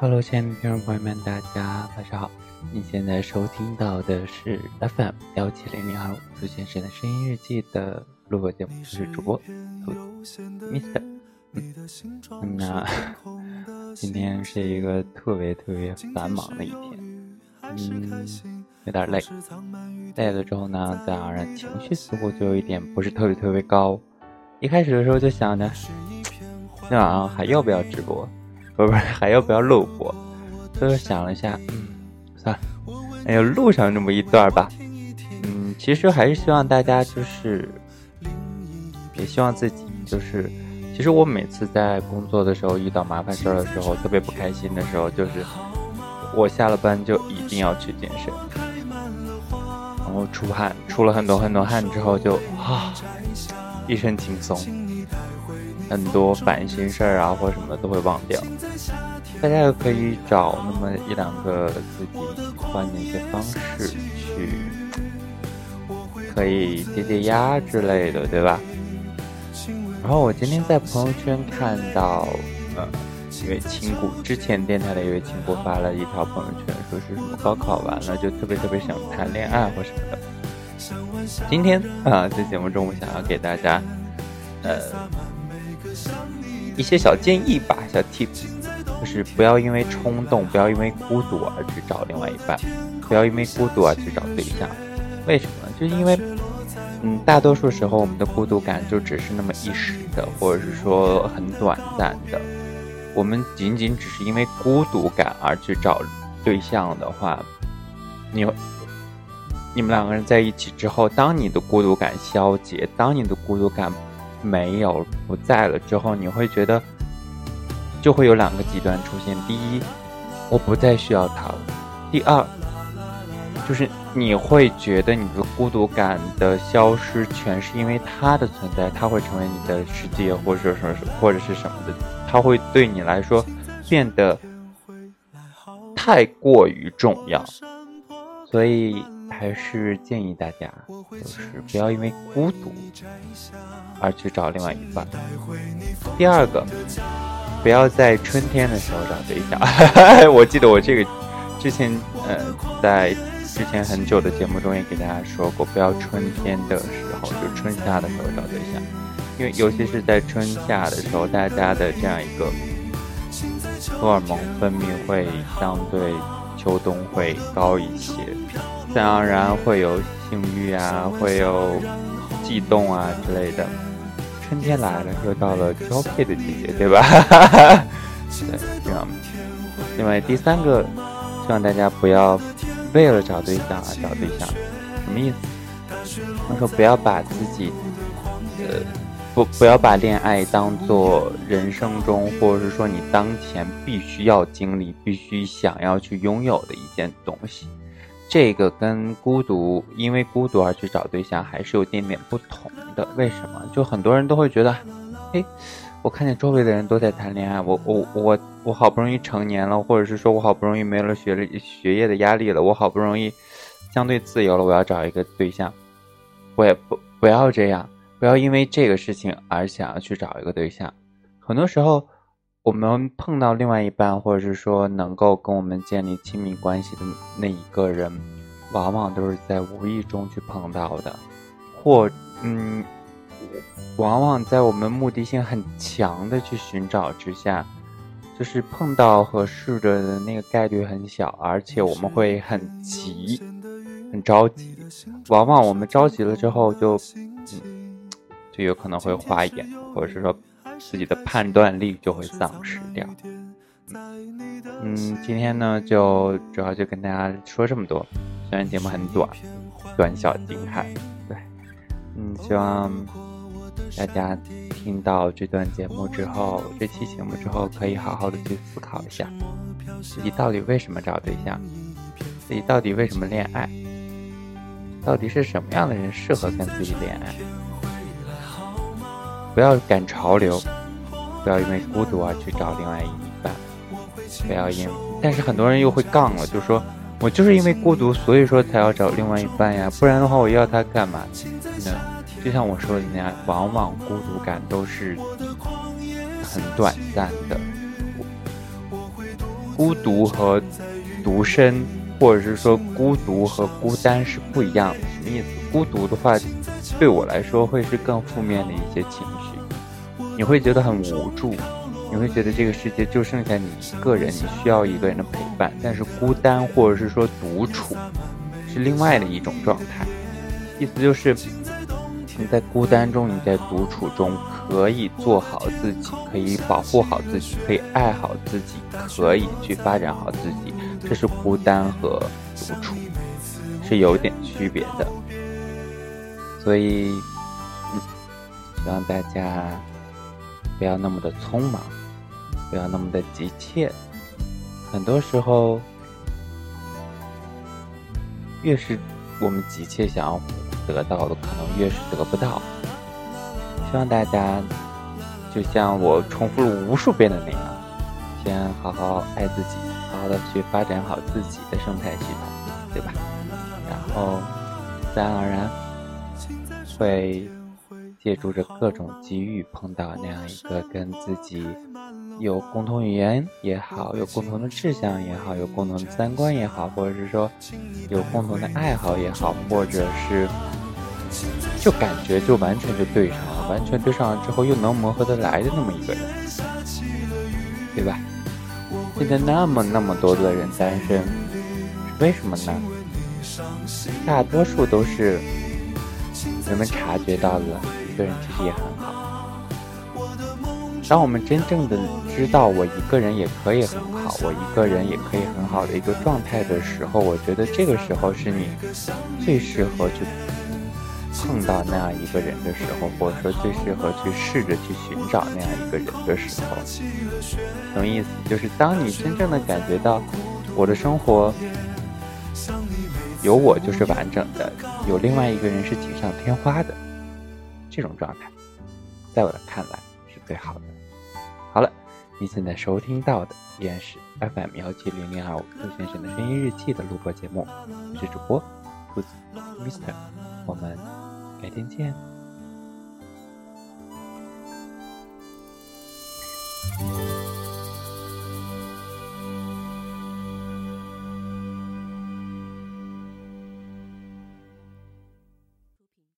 Hello，亲爱的听众朋友们，大家晚上好。你现在收听到的是 FM 幺七零零二五出现时的声音日记的录播节目，我是主播 Mr。嗯，那，今天是一个特别特别繁忙的一天，嗯，有点累。累了之后呢，自然而然情绪似乎就有一点不是特别特别高。一开始的时候就想着，今晚上还要不要直播？不是不，还要不要录播？所以想了一下，嗯，算了，哎呀，录上这么一段吧。嗯，其实还是希望大家就是，也希望自己就是，其实我每次在工作的时候遇到麻烦事儿的时候，特别不开心的时候，就是我下了班就一定要去健身，然后出汗，出了很多很多汗之后就啊，一身轻松。很多烦心事儿啊，或什么的都会忘掉。大家也可以找那么一两个自己喜欢的一些方式去，可以解解压之类的，对吧？然后我今天在朋友圈看到，呃，一位亲故之前电台的一位亲故发了一条朋友圈，说是什么高考完了就特别特别想谈恋爱或什么的。今天啊，在节目中我想要给大家，呃。一些小建议吧，小 tips，就是不要因为冲动，不要因为孤独而去找另外一半，不要因为孤独而去找对象。为什么？就是因为，嗯，大多数时候我们的孤独感就只是那么一时的，或者是说很短暂的。我们仅仅只是因为孤独感而去找对象的话，你，你们两个人在一起之后，当你的孤独感消解，当你的孤独感。没有不在了之后，你会觉得就会有两个极端出现：第一，我不再需要他了；第二，就是你会觉得你的孤独感的消失全是因为他的存在，他会成为你的世界，或者说是或者是什么的，他会对你来说变得太过于重要，所以。还是建议大家，就是不要因为孤独而去找另外一半。第二个，不要在春天的时候找对象。我记得我这个之前，呃，在之前很久的节目中也给大家说过，不要春天的时候，就春夏的时候找对象，因为尤其是在春夏的时候，大家的这样一个荷尔蒙分泌会相对秋冬会高一些。自然而然会有性欲啊，会有悸动啊之类的。春天来了，又到了交配的季节，对吧？对，这样。另外第三个，希望大家不要为了找对象而找对象。什么意思？他说不要把自己，呃，不不要把恋爱当做人生中，或者是说你当前必须要经历、必须想要去拥有的一件东西。这个跟孤独，因为孤独而去找对象，还是有点点不同的。为什么？就很多人都会觉得，哎，我看见周围的人都在谈恋爱，我我我我好不容易成年了，或者是说我好不容易没了学历学业的压力了，我好不容易相对自由了，我要找一个对象，我也不不要这样，不要因为这个事情而想要去找一个对象。很多时候。我们碰到另外一半，或者是说能够跟我们建立亲密关系的那一个人，往往都是在无意中去碰到的，或嗯，往往在我们目的性很强的去寻找之下，就是碰到合适的那个概率很小，而且我们会很急，很着急，往往我们着急了之后就，嗯，就有可能会花眼，或者是说。自己的判断力就会丧失掉。嗯，今天呢，就主要就跟大家说这么多。虽然节目很短，短小精悍，对，嗯，希望大家听到这段节目之后，这期节目之后，可以好好的去思考一下，自己到底为什么找对象，自己到底为什么恋爱，到底是什么样的人适合跟自己恋爱。不要赶潮流，不要因为孤独而去找另外一半。不要因，但是很多人又会杠了，就说我就是因为孤独，所以说才要找另外一半呀，不然的话我要他干嘛？呢？就像我说的那样，往往孤独感都是很短暂的。孤独和独身，或者是说孤独和孤单是不一样的。什么意思？孤独的话，对我来说会是更负面的一些情，你会觉得很无助，你会觉得这个世界就剩下你一个人，你需要一个人的陪伴。但是孤单或者是说独处，是另外的一种状态。意思就是，你在孤单中，你在独处中，可以做好自己，可以保护好自己，可以爱好自己，可以去发展好自己。这是孤单和独处是有点区别的。所以，嗯，希望大家不要那么的匆忙，不要那么的急切。很多时候，越是我们急切想要。得到的可能越是得不到。希望大家就像我重复了无数遍的那样，先好好爱自己，好好的去发展好自己的生态系统，对吧？然后自然而然会借助着各种机遇碰到那样一个跟自己有共同语言也好，有共同的志向也好，有共同的三观也好，或者是说有共同的爱好也好，或者是。就感觉就完全就对上了，完全对上了之后又能磨合得来的那么一个人，对吧？现在那么那么多的人单身，为什么呢？大多数都是人们察觉到了个人其实也很好。当我们真正的知道我一个人也可以很好，我一个人也可以很好的一个状态的时候，我觉得这个时候是你最适合去。碰到那样一个人的时候，或者说最适合去试着去寻找那样一个人的时候，什么意思？就是当你真正的感觉到我的生活有我就是完整的，有另外一个人是锦上添花的这种状态，在我的看来是最好的。好了，你现在收听到的依然是 FM 幺七零零二五兔先生的声音日记的录播节目，我是主播兔子 Mister，我们。改天见。